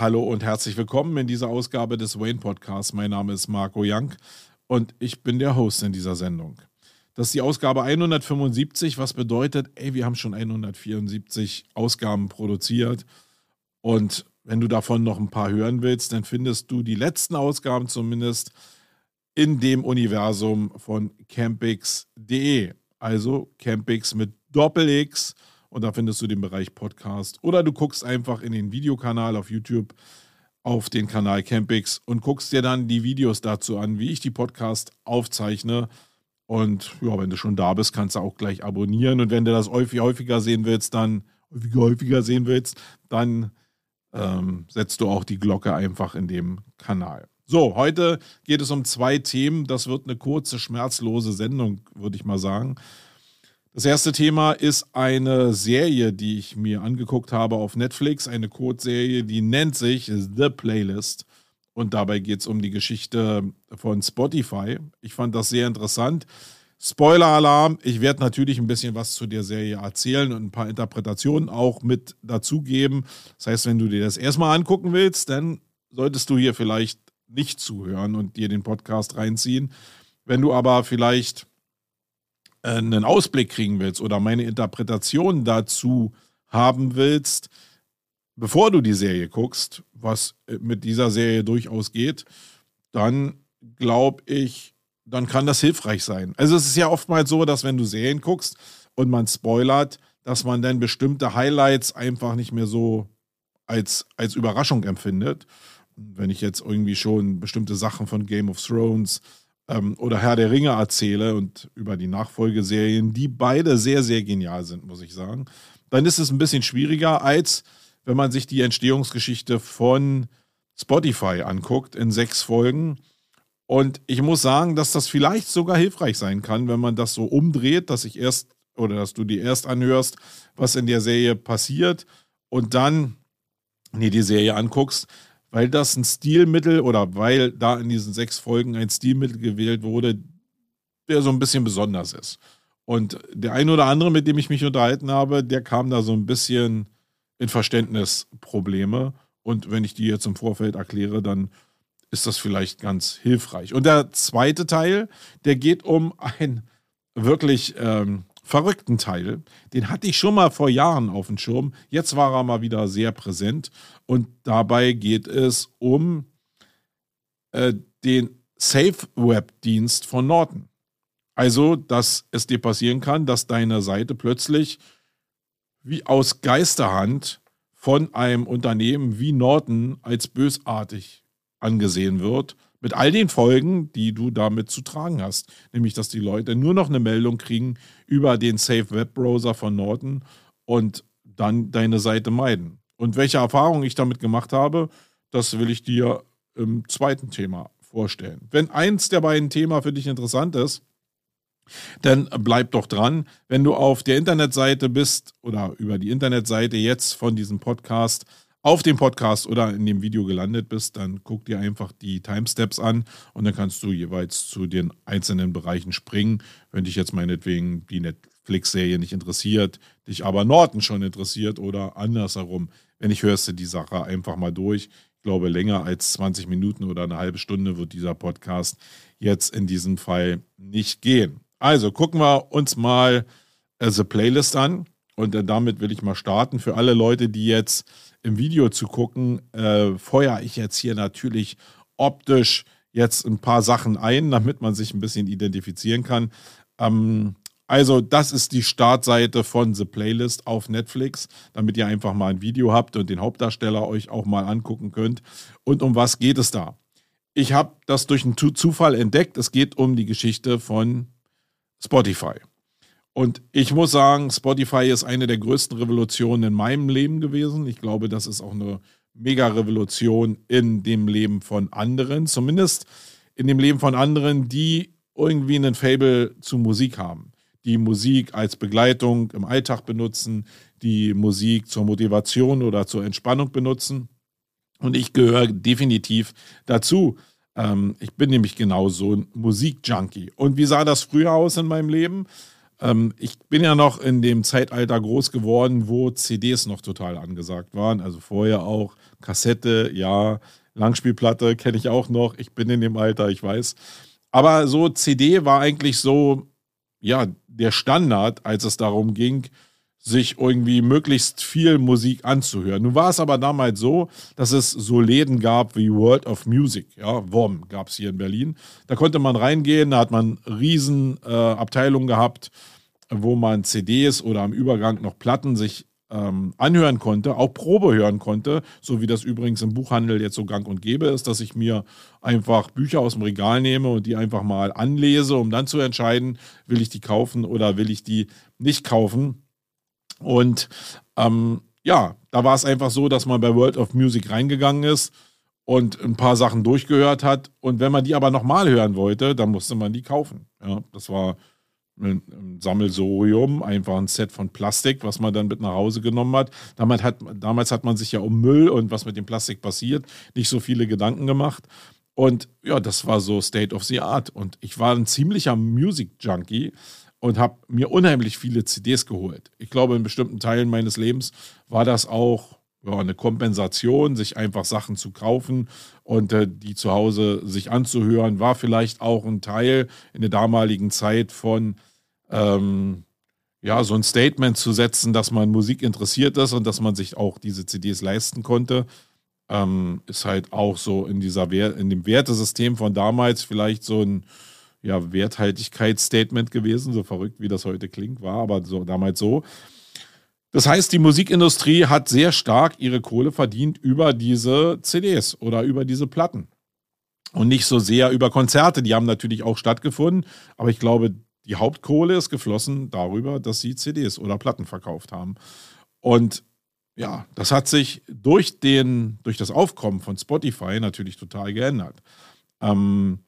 Hallo und herzlich willkommen in dieser Ausgabe des Wayne Podcasts. Mein Name ist Marco Young und ich bin der Host in dieser Sendung. Das ist die Ausgabe 175, was bedeutet, ey, wir haben schon 174 Ausgaben produziert und wenn du davon noch ein paar hören willst, dann findest du die letzten Ausgaben zumindest in dem Universum von campix.de. Also Campix mit Doppel-X und da findest du den Bereich Podcast. Oder du guckst einfach in den Videokanal auf YouTube auf den Kanal Campix und guckst dir dann die Videos dazu an, wie ich die Podcast aufzeichne. Und ja, wenn du schon da bist, kannst du auch gleich abonnieren. Und wenn du das häufiger sehen willst, dann häufiger, häufiger sehen willst, dann ähm, setzt du auch die Glocke einfach in dem Kanal. So, heute geht es um zwei Themen. Das wird eine kurze, schmerzlose Sendung, würde ich mal sagen. Das erste Thema ist eine Serie, die ich mir angeguckt habe auf Netflix, eine Kurzserie, die nennt sich The Playlist. Und dabei geht es um die Geschichte von Spotify. Ich fand das sehr interessant. Spoiler-Alarm, ich werde natürlich ein bisschen was zu der Serie erzählen und ein paar Interpretationen auch mit dazugeben. Das heißt, wenn du dir das erstmal angucken willst, dann solltest du hier vielleicht nicht zuhören und dir den Podcast reinziehen. Wenn du aber vielleicht einen Ausblick kriegen willst oder meine Interpretation dazu haben willst, bevor du die Serie guckst, was äh, mit dieser Serie durchaus geht, dann glaube ich, dann kann das hilfreich sein. Also es ist ja oftmals so, dass wenn du Serien guckst und man spoilert, dass man dann bestimmte Highlights einfach nicht mehr so als, als Überraschung empfindet. Wenn ich jetzt irgendwie schon bestimmte Sachen von Game of Thrones ähm, oder Herr der Ringe erzähle und über die Nachfolgeserien, die beide sehr, sehr genial sind, muss ich sagen, dann ist es ein bisschen schwieriger, als wenn man sich die Entstehungsgeschichte von Spotify anguckt in sechs Folgen. Und ich muss sagen, dass das vielleicht sogar hilfreich sein kann, wenn man das so umdreht, dass ich erst oder dass du dir erst anhörst, was in der Serie passiert und dann nee, die Serie anguckst, weil das ein Stilmittel oder weil da in diesen sechs Folgen ein Stilmittel gewählt wurde, der so ein bisschen besonders ist. Und der eine oder andere, mit dem ich mich unterhalten habe, der kam da so ein bisschen in Verständnisprobleme. Und wenn ich die jetzt im Vorfeld erkläre, dann ist das vielleicht ganz hilfreich. Und der zweite Teil, der geht um ein wirklich ähm, verrückten Teil. Den hatte ich schon mal vor Jahren auf dem Schirm. Jetzt war er mal wieder sehr präsent. Und dabei geht es um äh, den Safe Web Dienst von Norton. Also, dass es dir passieren kann, dass deine Seite plötzlich wie aus Geisterhand von einem Unternehmen wie Norton als bösartig angesehen wird mit all den Folgen, die du damit zu tragen hast. Nämlich, dass die Leute nur noch eine Meldung kriegen über den Safe Web Browser von Norton und dann deine Seite meiden. Und welche Erfahrungen ich damit gemacht habe, das will ich dir im zweiten Thema vorstellen. Wenn eins der beiden Themen für dich interessant ist, dann bleib doch dran. Wenn du auf der Internetseite bist oder über die Internetseite jetzt von diesem Podcast auf dem Podcast oder in dem Video gelandet bist, dann guck dir einfach die Timesteps an und dann kannst du jeweils zu den einzelnen Bereichen springen. Wenn dich jetzt meinetwegen die Netflix-Serie nicht interessiert, dich aber Norton schon interessiert oder andersherum, wenn ich hörst du die Sache einfach mal durch. Ich glaube, länger als 20 Minuten oder eine halbe Stunde wird dieser Podcast jetzt in diesem Fall nicht gehen. Also gucken wir uns mal äh, The Playlist an und äh, damit will ich mal starten. Für alle Leute, die jetzt im Video zu gucken, äh, feuere ich jetzt hier natürlich optisch jetzt ein paar Sachen ein, damit man sich ein bisschen identifizieren kann. Ähm, also, das ist die Startseite von The Playlist auf Netflix, damit ihr einfach mal ein Video habt und den Hauptdarsteller euch auch mal angucken könnt. Und um was geht es da? Ich habe das durch einen Zufall entdeckt. Es geht um die Geschichte von Spotify. Und ich muss sagen, Spotify ist eine der größten Revolutionen in meinem Leben gewesen. Ich glaube, das ist auch eine Mega-Revolution in dem Leben von anderen, zumindest in dem Leben von anderen, die irgendwie einen Fable zu Musik haben, die Musik als Begleitung im Alltag benutzen, die Musik zur Motivation oder zur Entspannung benutzen. Und ich gehöre definitiv dazu. Ähm, ich bin nämlich genau so ein Musikjunkie. Und wie sah das früher aus in meinem Leben? Ähm, ich bin ja noch in dem Zeitalter groß geworden, wo CDs noch total angesagt waren. Also vorher auch Kassette, ja, Langspielplatte kenne ich auch noch. Ich bin in dem Alter, ich weiß. Aber so CD war eigentlich so, ja, der Standard, als es darum ging, sich irgendwie möglichst viel Musik anzuhören. Nun war es aber damals so, dass es so Läden gab wie World of Music, ja, WOM gab es hier in Berlin. Da konnte man reingehen, da hat man riesen äh, gehabt, wo man CDs oder am Übergang noch Platten sich ähm, anhören konnte, auch Probe hören konnte, so wie das übrigens im Buchhandel jetzt so gang und gäbe ist, dass ich mir einfach Bücher aus dem Regal nehme und die einfach mal anlese, um dann zu entscheiden, will ich die kaufen oder will ich die nicht kaufen. Und ähm, ja, da war es einfach so, dass man bei World of Music reingegangen ist und ein paar Sachen durchgehört hat. Und wenn man die aber nochmal hören wollte, dann musste man die kaufen. Ja, das war ein Sammelsorium, einfach ein Set von Plastik, was man dann mit nach Hause genommen hat. Damals hat, damals hat man sich ja um Müll und was mit dem Plastik passiert, nicht so viele Gedanken gemacht. Und ja, das war so State of the Art. Und ich war ein ziemlicher Music Junkie und habe mir unheimlich viele CDs geholt. Ich glaube, in bestimmten Teilen meines Lebens war das auch ja, eine Kompensation, sich einfach Sachen zu kaufen und äh, die zu Hause sich anzuhören, war vielleicht auch ein Teil in der damaligen Zeit von ähm, ja, so ein Statement zu setzen, dass man Musik interessiert ist und dass man sich auch diese CDs leisten konnte. Ähm, ist halt auch so in dieser in dem Wertesystem von damals vielleicht so ein ja, Werthaltigkeitsstatement gewesen, so verrückt wie das heute klingt, war aber so damals so. Das heißt, die Musikindustrie hat sehr stark ihre Kohle verdient über diese CDs oder über diese Platten. Und nicht so sehr über Konzerte, die haben natürlich auch stattgefunden, aber ich glaube, die Hauptkohle ist geflossen darüber, dass sie CDs oder Platten verkauft haben. Und ja, das hat sich durch, den, durch das Aufkommen von Spotify natürlich total geändert. Ähm,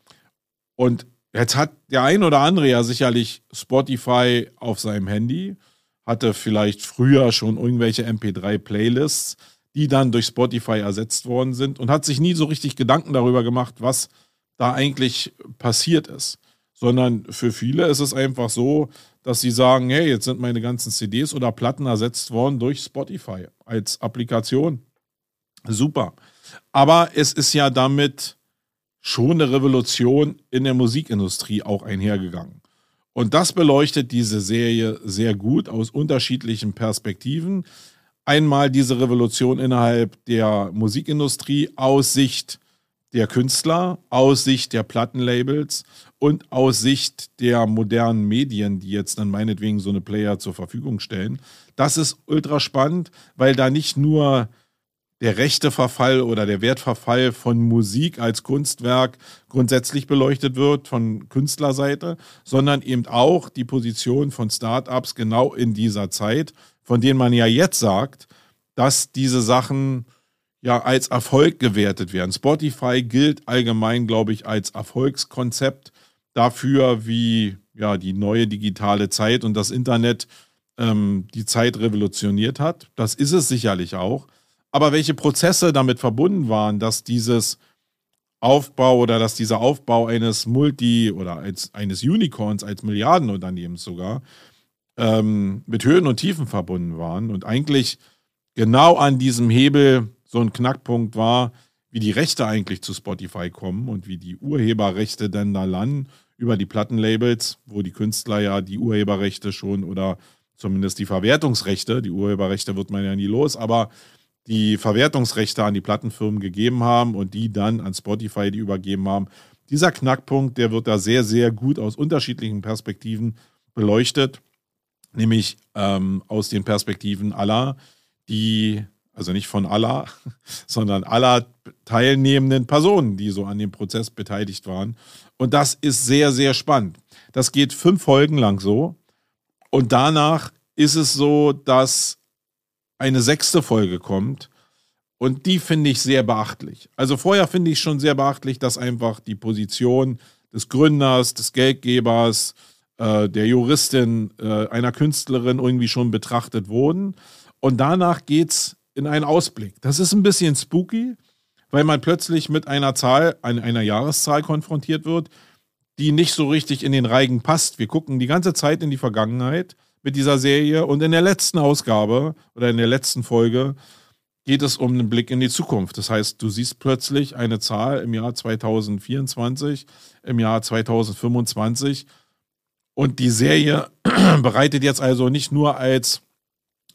und Jetzt hat der ein oder andere ja sicherlich Spotify auf seinem Handy, hatte vielleicht früher schon irgendwelche MP3-Playlists, die dann durch Spotify ersetzt worden sind und hat sich nie so richtig Gedanken darüber gemacht, was da eigentlich passiert ist. Sondern für viele ist es einfach so, dass sie sagen, hey, jetzt sind meine ganzen CDs oder Platten ersetzt worden durch Spotify als Applikation. Super. Aber es ist ja damit schon eine Revolution in der Musikindustrie auch einhergegangen. Und das beleuchtet diese Serie sehr gut aus unterschiedlichen Perspektiven. Einmal diese Revolution innerhalb der Musikindustrie aus Sicht der Künstler, aus Sicht der Plattenlabels und aus Sicht der modernen Medien, die jetzt dann meinetwegen so eine Player zur Verfügung stellen. Das ist ultra spannend, weil da nicht nur der rechte Verfall oder der Wertverfall von Musik als Kunstwerk grundsätzlich beleuchtet wird von Künstlerseite, sondern eben auch die Position von Startups genau in dieser Zeit, von denen man ja jetzt sagt, dass diese Sachen ja als Erfolg gewertet werden. Spotify gilt allgemein, glaube ich, als Erfolgskonzept dafür, wie ja die neue digitale Zeit und das Internet ähm, die Zeit revolutioniert hat. Das ist es sicherlich auch. Aber welche Prozesse damit verbunden waren, dass dieses Aufbau oder dass dieser Aufbau eines Multi- oder als, eines Unicorns, als Milliardenunternehmens sogar, ähm, mit Höhen und Tiefen verbunden waren und eigentlich genau an diesem Hebel so ein Knackpunkt war, wie die Rechte eigentlich zu Spotify kommen und wie die Urheberrechte dann da landen über die Plattenlabels, wo die Künstler ja die Urheberrechte schon oder zumindest die Verwertungsrechte, die Urheberrechte wird man ja nie los, aber die Verwertungsrechte an die Plattenfirmen gegeben haben und die dann an Spotify die übergeben haben. Dieser Knackpunkt, der wird da sehr, sehr gut aus unterschiedlichen Perspektiven beleuchtet, nämlich ähm, aus den Perspektiven aller, die, also nicht von aller, sondern aller teilnehmenden Personen, die so an dem Prozess beteiligt waren. Und das ist sehr, sehr spannend. Das geht fünf Folgen lang so. Und danach ist es so, dass eine sechste Folge kommt. Und die finde ich sehr beachtlich. Also vorher finde ich schon sehr beachtlich, dass einfach die Position des Gründers, des Geldgebers, äh, der Juristin, äh, einer Künstlerin irgendwie schon betrachtet wurden. Und danach geht es in einen Ausblick. Das ist ein bisschen spooky, weil man plötzlich mit einer Zahl, einer Jahreszahl konfrontiert wird, die nicht so richtig in den Reigen passt. Wir gucken die ganze Zeit in die Vergangenheit mit dieser Serie und in der letzten Ausgabe oder in der letzten Folge geht es um einen Blick in die Zukunft. Das heißt, du siehst plötzlich eine Zahl im Jahr 2024, im Jahr 2025 und die Serie bereitet jetzt also nicht nur als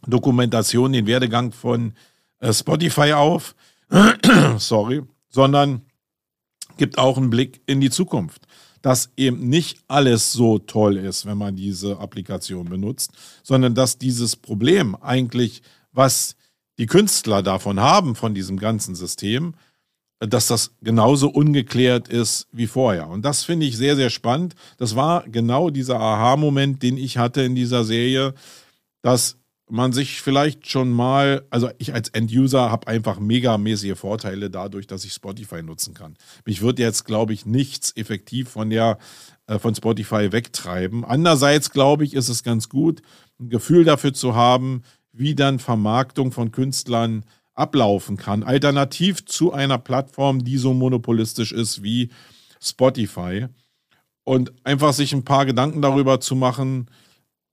Dokumentation den Werdegang von äh, Spotify auf, sorry, sondern gibt auch einen Blick in die Zukunft dass eben nicht alles so toll ist, wenn man diese Applikation benutzt, sondern dass dieses Problem eigentlich, was die Künstler davon haben, von diesem ganzen System, dass das genauso ungeklärt ist wie vorher. Und das finde ich sehr, sehr spannend. Das war genau dieser Aha-Moment, den ich hatte in dieser Serie, dass man sich vielleicht schon mal, also ich als End-User habe einfach megamäßige Vorteile dadurch, dass ich Spotify nutzen kann. Mich wird jetzt, glaube ich, nichts effektiv von der äh, von Spotify wegtreiben. Andererseits glaube ich, ist es ganz gut, ein Gefühl dafür zu haben, wie dann Vermarktung von Künstlern ablaufen kann, alternativ zu einer Plattform, die so monopolistisch ist wie Spotify. Und einfach sich ein paar Gedanken darüber zu machen,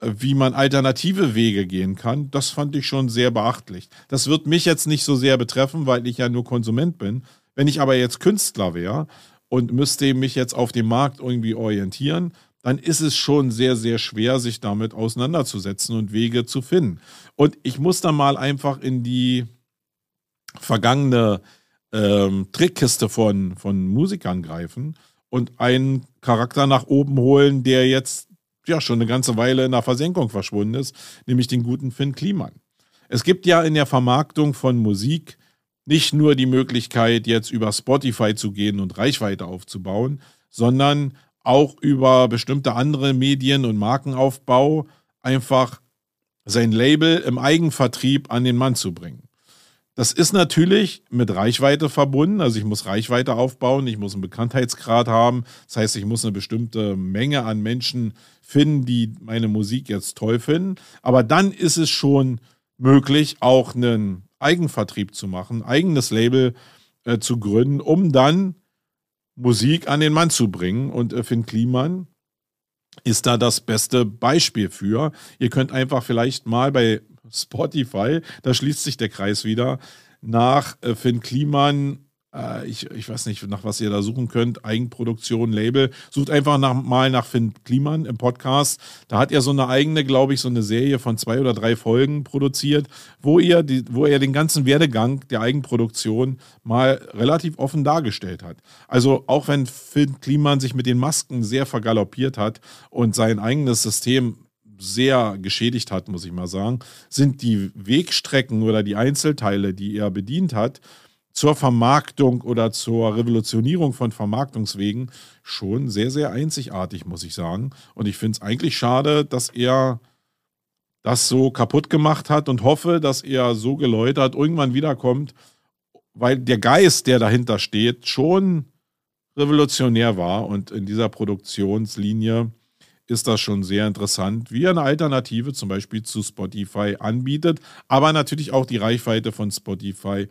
wie man alternative Wege gehen kann, das fand ich schon sehr beachtlich. Das wird mich jetzt nicht so sehr betreffen, weil ich ja nur Konsument bin. Wenn ich aber jetzt Künstler wäre und müsste mich jetzt auf dem Markt irgendwie orientieren, dann ist es schon sehr, sehr schwer, sich damit auseinanderzusetzen und Wege zu finden. Und ich muss dann mal einfach in die vergangene ähm, Trickkiste von, von Musikern greifen und einen Charakter nach oben holen, der jetzt ja schon eine ganze Weile in der Versenkung verschwunden ist, nämlich den guten Finn Kliman. Es gibt ja in der Vermarktung von Musik nicht nur die Möglichkeit, jetzt über Spotify zu gehen und Reichweite aufzubauen, sondern auch über bestimmte andere Medien und Markenaufbau einfach sein Label im Eigenvertrieb an den Mann zu bringen. Das ist natürlich mit Reichweite verbunden. Also ich muss Reichweite aufbauen, ich muss einen Bekanntheitsgrad haben. Das heißt, ich muss eine bestimmte Menge an Menschen finden, die meine Musik jetzt toll finden. Aber dann ist es schon möglich, auch einen Eigenvertrieb zu machen, eigenes Label äh, zu gründen, um dann Musik an den Mann zu bringen. Und äh, Finn Kliman ist da das beste Beispiel für. Ihr könnt einfach vielleicht mal bei Spotify, da schließt sich der Kreis wieder, nach äh, Finn Kliman äh, ich, ich weiß nicht, nach was ihr da suchen könnt, Eigenproduktion, Label. Sucht einfach nach, mal nach Finn Kliman im Podcast. Da hat er so eine eigene, glaube ich, so eine Serie von zwei oder drei Folgen produziert, wo, ihr die, wo er den ganzen Werdegang der Eigenproduktion mal relativ offen dargestellt hat. Also auch wenn Finn Kliman sich mit den Masken sehr vergaloppiert hat und sein eigenes System sehr geschädigt hat, muss ich mal sagen, sind die Wegstrecken oder die Einzelteile, die er bedient hat, zur Vermarktung oder zur Revolutionierung von Vermarktungswegen schon sehr, sehr einzigartig, muss ich sagen. Und ich finde es eigentlich schade, dass er das so kaputt gemacht hat und hoffe, dass er so geläutert irgendwann wiederkommt, weil der Geist, der dahinter steht, schon revolutionär war und in dieser Produktionslinie ist das schon sehr interessant, wie er eine Alternative zum Beispiel zu Spotify anbietet, aber natürlich auch die Reichweite von Spotify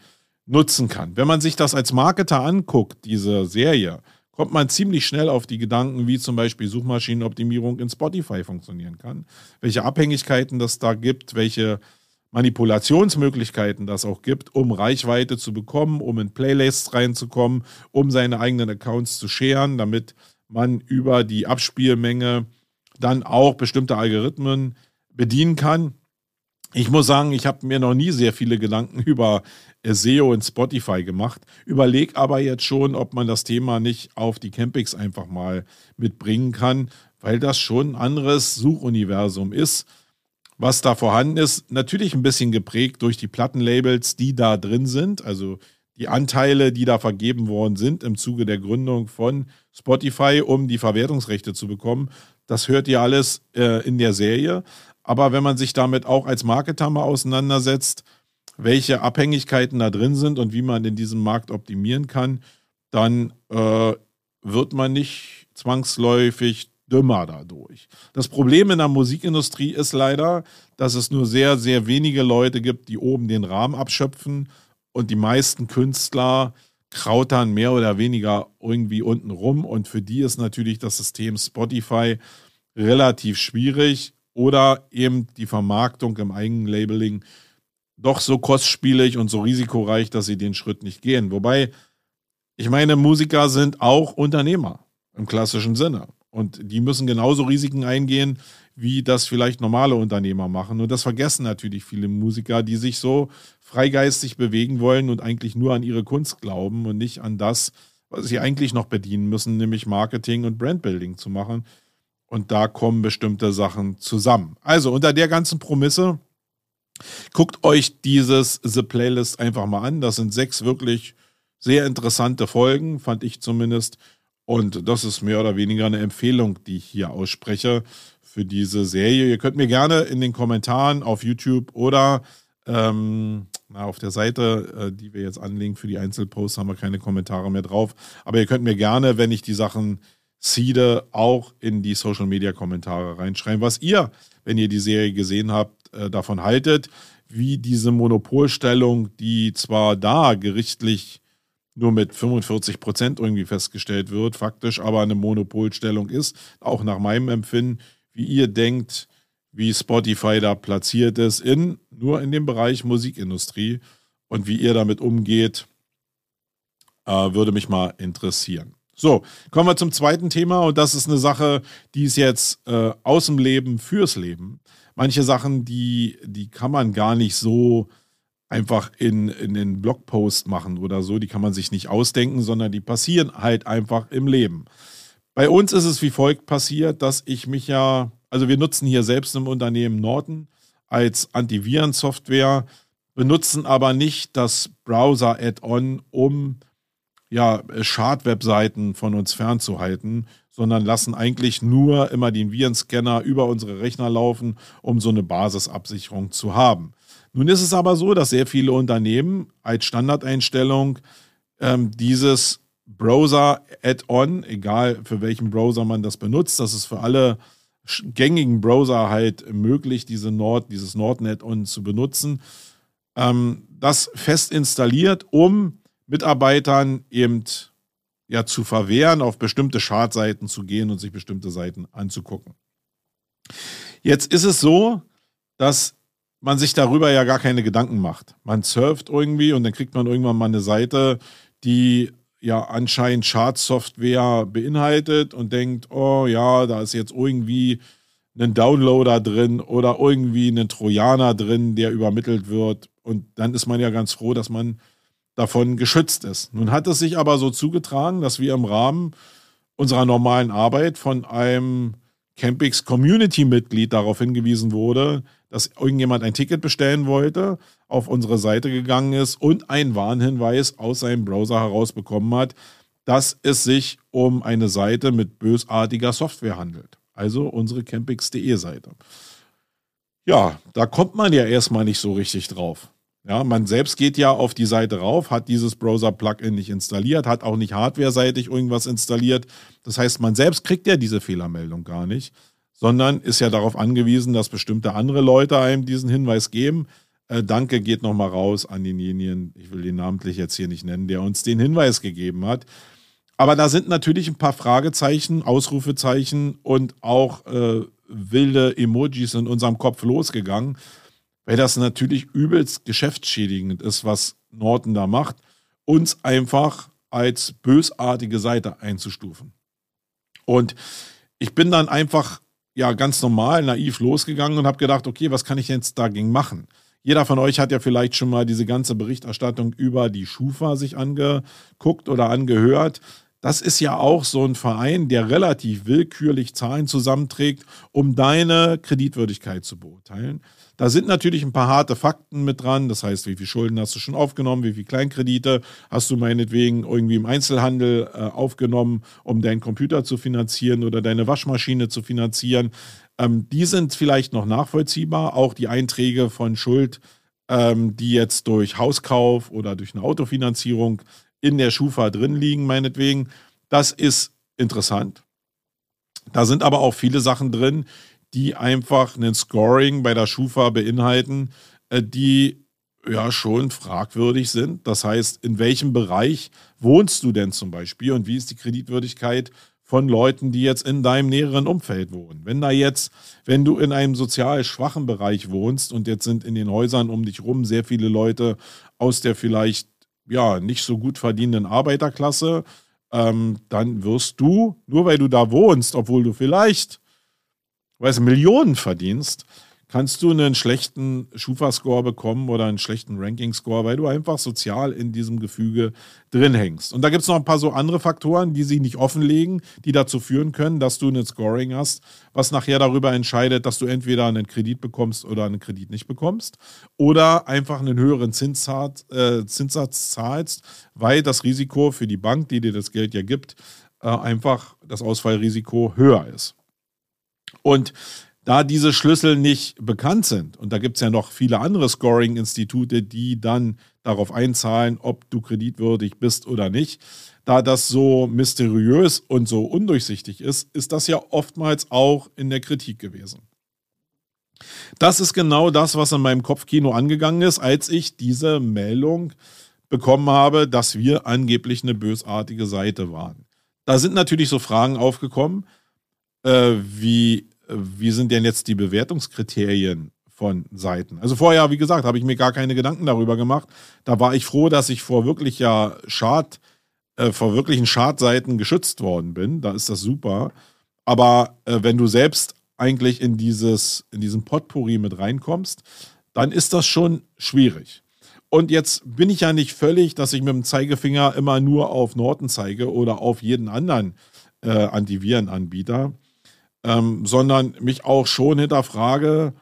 nutzen kann. Wenn man sich das als Marketer anguckt, diese Serie, kommt man ziemlich schnell auf die Gedanken, wie zum Beispiel Suchmaschinenoptimierung in Spotify funktionieren kann, welche Abhängigkeiten das da gibt, welche Manipulationsmöglichkeiten das auch gibt, um Reichweite zu bekommen, um in Playlists reinzukommen, um seine eigenen Accounts zu scheren, damit man über die Abspielmenge dann auch bestimmte Algorithmen bedienen kann. Ich muss sagen, ich habe mir noch nie sehr viele Gedanken über SEO in Spotify gemacht. Überleg aber jetzt schon, ob man das Thema nicht auf die Campings einfach mal mitbringen kann, weil das schon ein anderes Suchuniversum ist. Was da vorhanden ist, natürlich ein bisschen geprägt durch die Plattenlabels, die da drin sind, also die Anteile, die da vergeben worden sind im Zuge der Gründung von Spotify, um die Verwertungsrechte zu bekommen. Das hört ihr alles äh, in der Serie. Aber wenn man sich damit auch als Marketer mal auseinandersetzt, welche Abhängigkeiten da drin sind und wie man in diesem Markt optimieren kann, dann äh, wird man nicht zwangsläufig dümmer dadurch. Das Problem in der Musikindustrie ist leider, dass es nur sehr, sehr wenige Leute gibt, die oben den Rahmen abschöpfen und die meisten Künstler krautern mehr oder weniger irgendwie unten rum und für die ist natürlich das System Spotify relativ schwierig oder eben die Vermarktung im Eigenlabeling doch so kostspielig und so risikoreich, dass sie den Schritt nicht gehen. Wobei, ich meine, Musiker sind auch Unternehmer im klassischen Sinne. Und die müssen genauso Risiken eingehen, wie das vielleicht normale Unternehmer machen. Und das vergessen natürlich viele Musiker, die sich so freigeistig bewegen wollen und eigentlich nur an ihre Kunst glauben und nicht an das, was sie eigentlich noch bedienen müssen, nämlich Marketing und Brandbuilding zu machen. Und da kommen bestimmte Sachen zusammen. Also unter der ganzen Promisse, guckt euch dieses The Playlist einfach mal an. Das sind sechs wirklich sehr interessante Folgen, fand ich zumindest. Und das ist mehr oder weniger eine Empfehlung, die ich hier ausspreche für diese Serie. Ihr könnt mir gerne in den Kommentaren auf YouTube oder ähm, na, auf der Seite, äh, die wir jetzt anlegen für die Einzelposts, haben wir keine Kommentare mehr drauf. Aber ihr könnt mir gerne, wenn ich die Sachen seede, auch in die Social Media Kommentare reinschreiben, was ihr, wenn ihr die Serie gesehen habt, äh, davon haltet, wie diese Monopolstellung, die zwar da gerichtlich nur mit 45 Prozent irgendwie festgestellt wird, faktisch aber eine Monopolstellung ist, auch nach meinem Empfinden, wie ihr denkt, wie Spotify da platziert ist, in, nur in dem Bereich Musikindustrie und wie ihr damit umgeht, äh, würde mich mal interessieren. So, kommen wir zum zweiten Thema und das ist eine Sache, die ist jetzt äh, aus dem Leben fürs Leben. Manche Sachen, die, die kann man gar nicht so einfach in, in den Blogpost machen oder so. Die kann man sich nicht ausdenken, sondern die passieren halt einfach im Leben. Bei uns ist es wie folgt passiert, dass ich mich ja, also wir nutzen hier selbst im Unternehmen Norton als Antivirensoftware, benutzen aber nicht das Browser-Add-on, um ja, Schad-Webseiten von uns fernzuhalten, sondern lassen eigentlich nur immer den Virenscanner über unsere Rechner laufen, um so eine Basisabsicherung zu haben. Nun ist es aber so, dass sehr viele Unternehmen als Standardeinstellung ähm, dieses Browser-Add-on, egal für welchen Browser man das benutzt, das ist für alle gängigen Browser halt möglich, diese Nord, dieses Nord-Add-on zu benutzen, ähm, das fest installiert, um Mitarbeitern eben ja zu verwehren, auf bestimmte Schadseiten zu gehen und sich bestimmte Seiten anzugucken. Jetzt ist es so, dass man sich darüber ja gar keine Gedanken macht. Man surft irgendwie und dann kriegt man irgendwann mal eine Seite, die ja anscheinend Schadsoftware beinhaltet und denkt, oh ja, da ist jetzt irgendwie ein Downloader drin oder irgendwie ein Trojaner drin, der übermittelt wird. Und dann ist man ja ganz froh, dass man davon geschützt ist. Nun hat es sich aber so zugetragen, dass wir im Rahmen unserer normalen Arbeit von einem Campix Community-Mitglied darauf hingewiesen wurde, dass irgendjemand ein Ticket bestellen wollte, auf unsere Seite gegangen ist und einen Warnhinweis aus seinem Browser herausbekommen hat, dass es sich um eine Seite mit bösartiger Software handelt. Also unsere campix.de Seite. Ja, da kommt man ja erstmal nicht so richtig drauf. Ja, man selbst geht ja auf die Seite rauf, hat dieses Browser-Plugin nicht installiert, hat auch nicht hardware-seitig irgendwas installiert. Das heißt, man selbst kriegt ja diese Fehlermeldung gar nicht sondern ist ja darauf angewiesen, dass bestimmte andere Leute einem diesen Hinweis geben. Äh, danke geht nochmal raus an denjenigen, ich will den namentlich jetzt hier nicht nennen, der uns den Hinweis gegeben hat. Aber da sind natürlich ein paar Fragezeichen, Ausrufezeichen und auch äh, wilde Emojis in unserem Kopf losgegangen, weil das natürlich übelst geschäftsschädigend ist, was Norton da macht, uns einfach als bösartige Seite einzustufen. Und ich bin dann einfach ja ganz normal, naiv losgegangen und habe gedacht, okay, was kann ich jetzt dagegen machen? Jeder von euch hat ja vielleicht schon mal diese ganze Berichterstattung über die Schufa sich angeguckt oder angehört. Das ist ja auch so ein Verein, der relativ willkürlich Zahlen zusammenträgt, um deine Kreditwürdigkeit zu beurteilen. Da sind natürlich ein paar harte Fakten mit dran. Das heißt, wie viele Schulden hast du schon aufgenommen, wie viele Kleinkredite hast du meinetwegen irgendwie im Einzelhandel äh, aufgenommen, um deinen Computer zu finanzieren oder deine Waschmaschine zu finanzieren. Ähm, die sind vielleicht noch nachvollziehbar. Auch die Einträge von Schuld, ähm, die jetzt durch Hauskauf oder durch eine Autofinanzierung in der Schufa drin liegen, meinetwegen. Das ist interessant. Da sind aber auch viele Sachen drin, die einfach einen Scoring bei der Schufa beinhalten, äh, die ja schon fragwürdig sind. Das heißt, in welchem Bereich wohnst du denn zum Beispiel und wie ist die Kreditwürdigkeit von Leuten, die jetzt in deinem näheren Umfeld wohnen? Wenn da jetzt, wenn du in einem sozial schwachen Bereich wohnst und jetzt sind in den Häusern um dich rum sehr viele Leute aus der vielleicht ja nicht so gut verdienenden Arbeiterklasse, ähm, dann wirst du, nur weil du da wohnst, obwohl du vielleicht, weißt Millionen verdienst, kannst du einen schlechten Schufa-Score bekommen oder einen schlechten Ranking-Score, weil du einfach sozial in diesem Gefüge drin hängst. Und da gibt es noch ein paar so andere Faktoren, die sie nicht offenlegen, die dazu führen können, dass du ein Scoring hast, was nachher darüber entscheidet, dass du entweder einen Kredit bekommst oder einen Kredit nicht bekommst oder einfach einen höheren Zinssatz, äh, zahlst, weil das Risiko für die Bank, die dir das Geld ja gibt, äh, einfach das Ausfallrisiko höher ist. Und da diese Schlüssel nicht bekannt sind, und da gibt es ja noch viele andere Scoring-Institute, die dann darauf einzahlen, ob du kreditwürdig bist oder nicht, da das so mysteriös und so undurchsichtig ist, ist das ja oftmals auch in der Kritik gewesen. Das ist genau das, was in meinem Kopfkino angegangen ist, als ich diese Meldung bekommen habe, dass wir angeblich eine bösartige Seite waren. Da sind natürlich so Fragen aufgekommen, äh, wie wie sind denn jetzt die Bewertungskriterien von Seiten? Also vorher, wie gesagt, habe ich mir gar keine Gedanken darüber gemacht. Da war ich froh, dass ich vor wirklich ja Schad, äh, vor wirklichen Schadseiten geschützt worden bin. Da ist das super. Aber äh, wenn du selbst eigentlich in dieses, in diesen Potpourri mit reinkommst, dann ist das schon schwierig. Und jetzt bin ich ja nicht völlig, dass ich mit dem Zeigefinger immer nur auf Norton zeige oder auf jeden anderen äh, Antivirenanbieter ähm, sondern mich auch schon hinterfrage,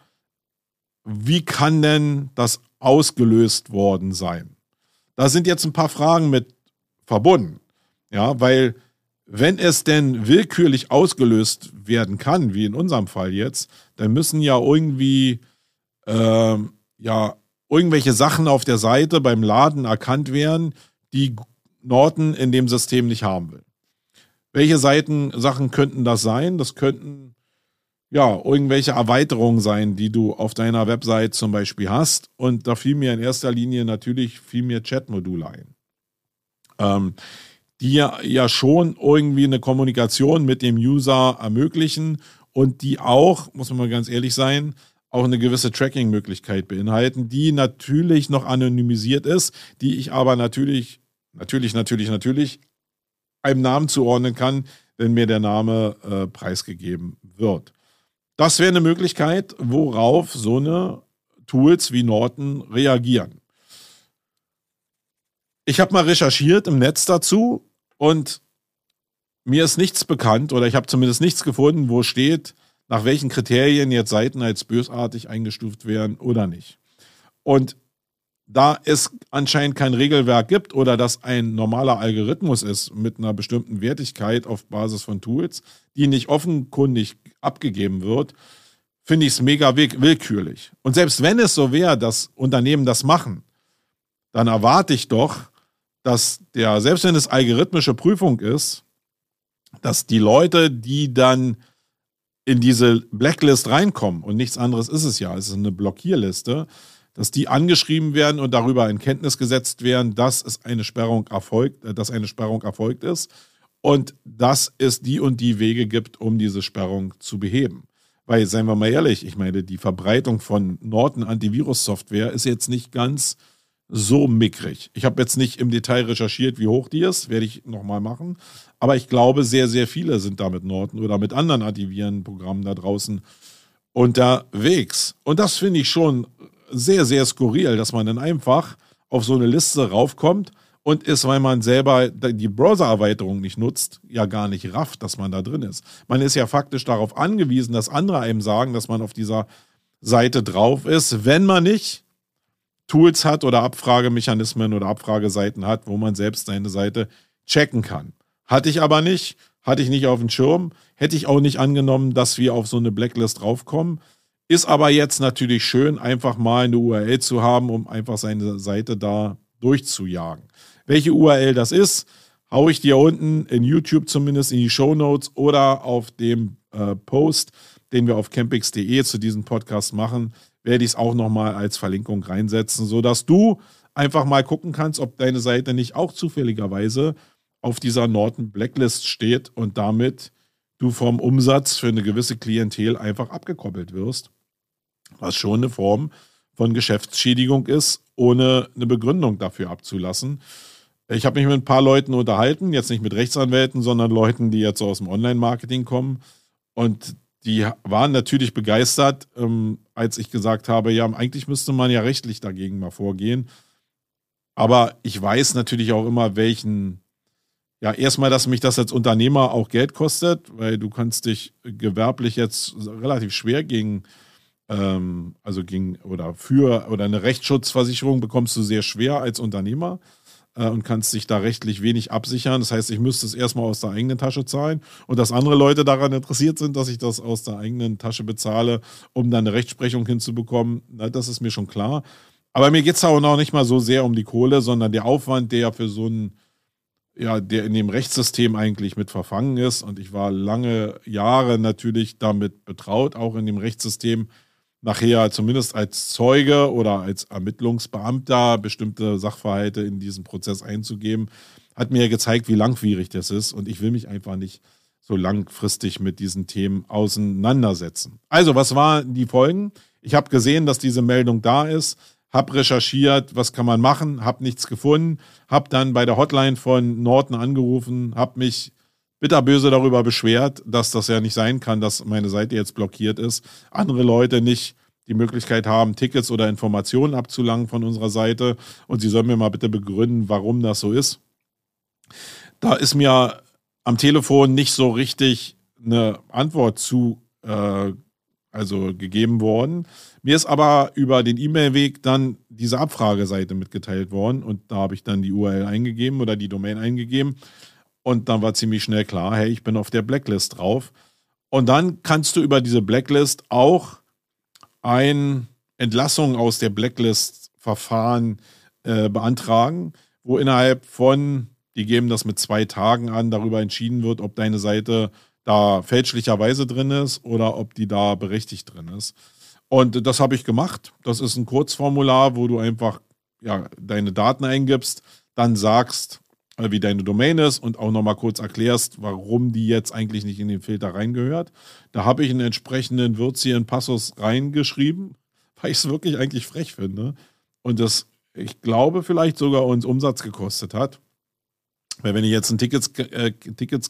wie kann denn das ausgelöst worden sein? Da sind jetzt ein paar Fragen mit verbunden. Ja, weil wenn es denn willkürlich ausgelöst werden kann, wie in unserem Fall jetzt, dann müssen ja irgendwie äh, ja irgendwelche Sachen auf der Seite beim Laden erkannt werden, die Norton in dem System nicht haben will. Welche Seiten, Sachen könnten das sein? Das könnten ja irgendwelche Erweiterungen sein, die du auf deiner Website zum Beispiel hast. Und da fiel mir in erster Linie natürlich viel mehr Chat-Module ein. Ähm, die ja, ja schon irgendwie eine Kommunikation mit dem User ermöglichen und die auch, muss man mal ganz ehrlich sein, auch eine gewisse Tracking-Möglichkeit beinhalten, die natürlich noch anonymisiert ist, die ich aber natürlich, natürlich, natürlich, natürlich einem Namen zuordnen kann, wenn mir der Name äh, preisgegeben wird. Das wäre eine Möglichkeit, worauf so eine Tools wie Norton reagieren. Ich habe mal recherchiert im Netz dazu und mir ist nichts bekannt oder ich habe zumindest nichts gefunden, wo steht, nach welchen Kriterien jetzt Seiten als bösartig eingestuft werden oder nicht. Und da es anscheinend kein Regelwerk gibt oder das ein normaler Algorithmus ist mit einer bestimmten Wertigkeit auf Basis von Tools, die nicht offenkundig abgegeben wird, finde ich es mega willkürlich. Und selbst wenn es so wäre, dass Unternehmen das machen, dann erwarte ich doch, dass der, selbst wenn es algorithmische Prüfung ist, dass die Leute, die dann in diese Blacklist reinkommen, und nichts anderes ist es ja, es ist eine Blockierliste, dass die angeschrieben werden und darüber in Kenntnis gesetzt werden, dass es eine Sperrung erfolgt, äh, dass eine Sperrung erfolgt ist und dass es die und die Wege gibt, um diese Sperrung zu beheben. Weil, seien wir mal ehrlich, ich meine, die Verbreitung von Norton Antivirus-Software ist jetzt nicht ganz so mickrig. Ich habe jetzt nicht im Detail recherchiert, wie hoch die ist, werde ich nochmal machen. Aber ich glaube, sehr, sehr viele sind da mit Norton oder mit anderen Antivirenprogrammen da draußen unterwegs. Und das finde ich schon sehr, sehr skurril, dass man dann einfach auf so eine Liste raufkommt und ist, weil man selber die Browser-Erweiterung nicht nutzt, ja gar nicht rafft, dass man da drin ist. Man ist ja faktisch darauf angewiesen, dass andere einem sagen, dass man auf dieser Seite drauf ist, wenn man nicht Tools hat oder Abfragemechanismen oder Abfrageseiten hat, wo man selbst seine Seite checken kann. Hatte ich aber nicht, hatte ich nicht auf dem Schirm, hätte ich auch nicht angenommen, dass wir auf so eine Blacklist draufkommen. Ist aber jetzt natürlich schön, einfach mal eine URL zu haben, um einfach seine Seite da durchzujagen. Welche URL das ist, haue ich dir unten in YouTube zumindest in die Show Notes oder auf dem äh, Post, den wir auf campix.de zu diesem Podcast machen, werde ich es auch nochmal als Verlinkung reinsetzen, sodass du einfach mal gucken kannst, ob deine Seite nicht auch zufälligerweise auf dieser Norton Blacklist steht und damit du vom Umsatz für eine gewisse Klientel einfach abgekoppelt wirst, was schon eine Form von Geschäftsschädigung ist, ohne eine Begründung dafür abzulassen. Ich habe mich mit ein paar Leuten unterhalten, jetzt nicht mit Rechtsanwälten, sondern Leuten, die jetzt aus dem Online-Marketing kommen. Und die waren natürlich begeistert, ähm, als ich gesagt habe, ja, eigentlich müsste man ja rechtlich dagegen mal vorgehen. Aber ich weiß natürlich auch immer, welchen ja, erstmal, dass mich das als Unternehmer auch Geld kostet, weil du kannst dich gewerblich jetzt relativ schwer gegen, ähm, also gegen oder für oder eine Rechtsschutzversicherung bekommst du sehr schwer als Unternehmer äh, und kannst dich da rechtlich wenig absichern. Das heißt, ich müsste es erstmal aus der eigenen Tasche zahlen und dass andere Leute daran interessiert sind, dass ich das aus der eigenen Tasche bezahle, um dann eine Rechtsprechung hinzubekommen, na, das ist mir schon klar. Aber mir geht es auch noch nicht mal so sehr um die Kohle, sondern der Aufwand, der für so ein ja, der in dem Rechtssystem eigentlich mit verfangen ist. Und ich war lange Jahre natürlich damit betraut, auch in dem Rechtssystem nachher zumindest als Zeuge oder als Ermittlungsbeamter bestimmte Sachverhalte in diesen Prozess einzugeben, hat mir gezeigt, wie langwierig das ist. Und ich will mich einfach nicht so langfristig mit diesen Themen auseinandersetzen. Also, was waren die Folgen? Ich habe gesehen, dass diese Meldung da ist habe recherchiert, was kann man machen, habe nichts gefunden, habe dann bei der Hotline von Norton angerufen, habe mich bitterböse darüber beschwert, dass das ja nicht sein kann, dass meine Seite jetzt blockiert ist. Andere Leute nicht die Möglichkeit haben, Tickets oder Informationen abzulangen von unserer Seite und sie sollen mir mal bitte begründen, warum das so ist. Da ist mir am Telefon nicht so richtig eine Antwort zu äh, also gegeben worden. Mir ist aber über den E-Mail-Weg dann diese Abfrageseite mitgeteilt worden und da habe ich dann die URL eingegeben oder die Domain eingegeben und dann war ziemlich schnell klar, hey, ich bin auf der Blacklist drauf. Und dann kannst du über diese Blacklist auch ein Entlassung aus der Blacklist-Verfahren äh, beantragen, wo innerhalb von, die geben das mit zwei Tagen an, darüber entschieden wird, ob deine Seite da fälschlicherweise drin ist oder ob die da berechtigt drin ist. Und das habe ich gemacht. Das ist ein Kurzformular, wo du einfach ja, deine Daten eingibst, dann sagst, wie deine Domain ist und auch nochmal kurz erklärst, warum die jetzt eigentlich nicht in den Filter reingehört. Da habe ich einen entsprechenden würzigen Passus reingeschrieben, weil ich es wirklich eigentlich frech finde. Und das, ich glaube, vielleicht sogar uns Umsatz gekostet hat. Weil wenn ich jetzt ein Tickets, äh, Tickets,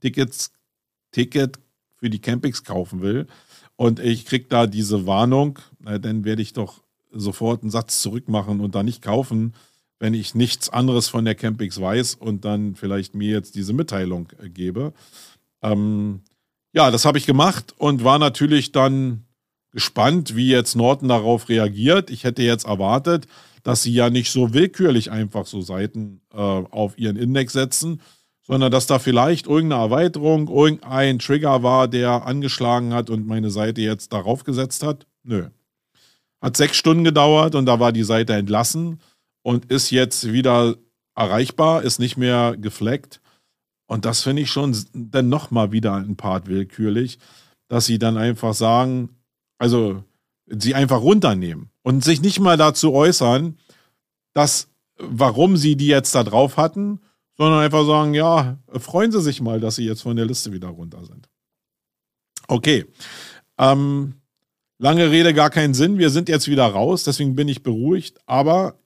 Tickets Ticket für die Campings kaufen will und ich kriege da diese Warnung, dann werde ich doch sofort einen Satz zurückmachen und da nicht kaufen, wenn ich nichts anderes von der Campings weiß und dann vielleicht mir jetzt diese Mitteilung äh, gebe. Ähm, ja, das habe ich gemacht und war natürlich dann gespannt, wie jetzt Norton darauf reagiert. Ich hätte jetzt erwartet, dass sie ja nicht so willkürlich einfach so Seiten äh, auf ihren Index setzen, sondern dass da vielleicht irgendeine Erweiterung, irgendein Trigger war, der angeschlagen hat und meine Seite jetzt darauf gesetzt hat. Nö. Hat sechs Stunden gedauert und da war die Seite entlassen und ist jetzt wieder erreichbar, ist nicht mehr gefleckt. Und das finde ich schon dann nochmal wieder ein Part willkürlich, dass sie dann einfach sagen, also sie einfach runternehmen und sich nicht mal dazu äußern, dass warum sie die jetzt da drauf hatten sondern einfach sagen, ja, freuen Sie sich mal, dass Sie jetzt von der Liste wieder runter sind. Okay. Ähm, lange Rede, gar keinen Sinn. Wir sind jetzt wieder raus, deswegen bin ich beruhigt. Aber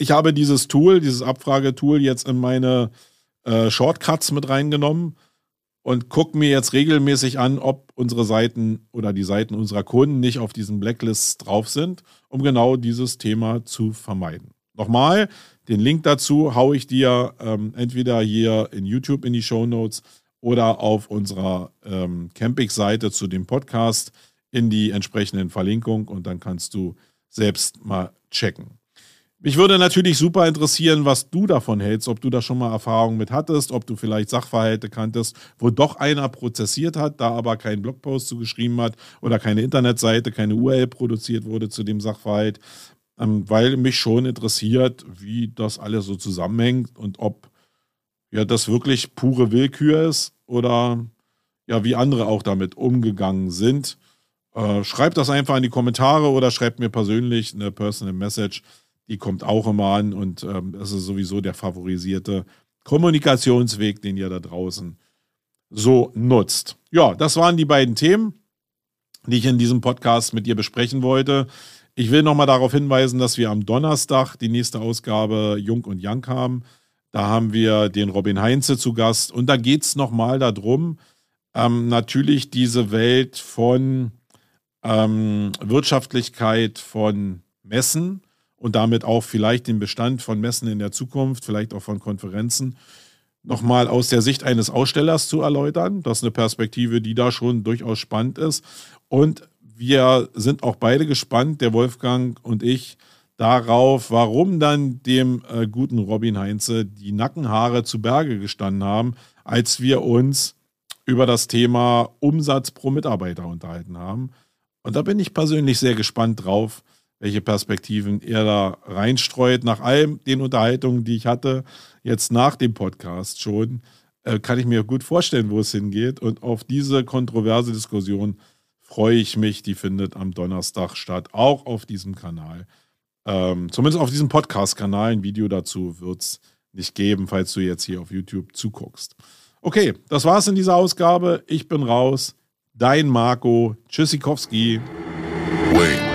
ich habe dieses Tool, dieses Abfragetool jetzt in meine äh, Shortcuts mit reingenommen und gucke mir jetzt regelmäßig an, ob unsere Seiten oder die Seiten unserer Kunden nicht auf diesen Blacklists drauf sind, um genau dieses Thema zu vermeiden. Nochmal, den Link dazu haue ich dir ähm, entweder hier in YouTube in die Show Notes oder auf unserer ähm, Campix-Seite zu dem Podcast in die entsprechenden Verlinkungen und dann kannst du selbst mal checken. Mich würde natürlich super interessieren, was du davon hältst, ob du da schon mal Erfahrungen mit hattest, ob du vielleicht Sachverhalte kanntest, wo doch einer prozessiert hat, da aber keinen Blogpost zu geschrieben hat oder keine Internetseite, keine URL produziert wurde zu dem Sachverhalt ähm, weil mich schon interessiert, wie das alles so zusammenhängt und ob ja das wirklich pure Willkür ist oder ja wie andere auch damit umgegangen sind. Äh, schreibt das einfach in die Kommentare oder schreibt mir persönlich eine Personal Message. Die kommt auch immer an und ähm, das ist sowieso der favorisierte Kommunikationsweg, den ihr da draußen so nutzt. Ja, das waren die beiden Themen, die ich in diesem Podcast mit dir besprechen wollte. Ich will nochmal darauf hinweisen, dass wir am Donnerstag die nächste Ausgabe Jung und Young haben. Da haben wir den Robin Heinze zu Gast und da geht es nochmal darum, ähm, natürlich diese Welt von ähm, Wirtschaftlichkeit von Messen und damit auch vielleicht den Bestand von Messen in der Zukunft, vielleicht auch von Konferenzen, nochmal aus der Sicht eines Ausstellers zu erläutern. Das ist eine Perspektive, die da schon durchaus spannend ist. Und wir sind auch beide gespannt, der Wolfgang und ich, darauf, warum dann dem äh, guten Robin Heinze die Nackenhaare zu Berge gestanden haben, als wir uns über das Thema Umsatz pro Mitarbeiter unterhalten haben. Und da bin ich persönlich sehr gespannt drauf, welche Perspektiven er da reinstreut. Nach all den Unterhaltungen, die ich hatte, jetzt nach dem Podcast schon, äh, kann ich mir gut vorstellen, wo es hingeht. Und auf diese kontroverse Diskussion freue ich mich. Die findet am Donnerstag statt, auch auf diesem Kanal. Ähm, zumindest auf diesem Podcast-Kanal. Ein Video dazu wird es nicht geben, falls du jetzt hier auf YouTube zuguckst. Okay, das war's in dieser Ausgabe. Ich bin raus. Dein Marco. Tschüssikowski. Wait.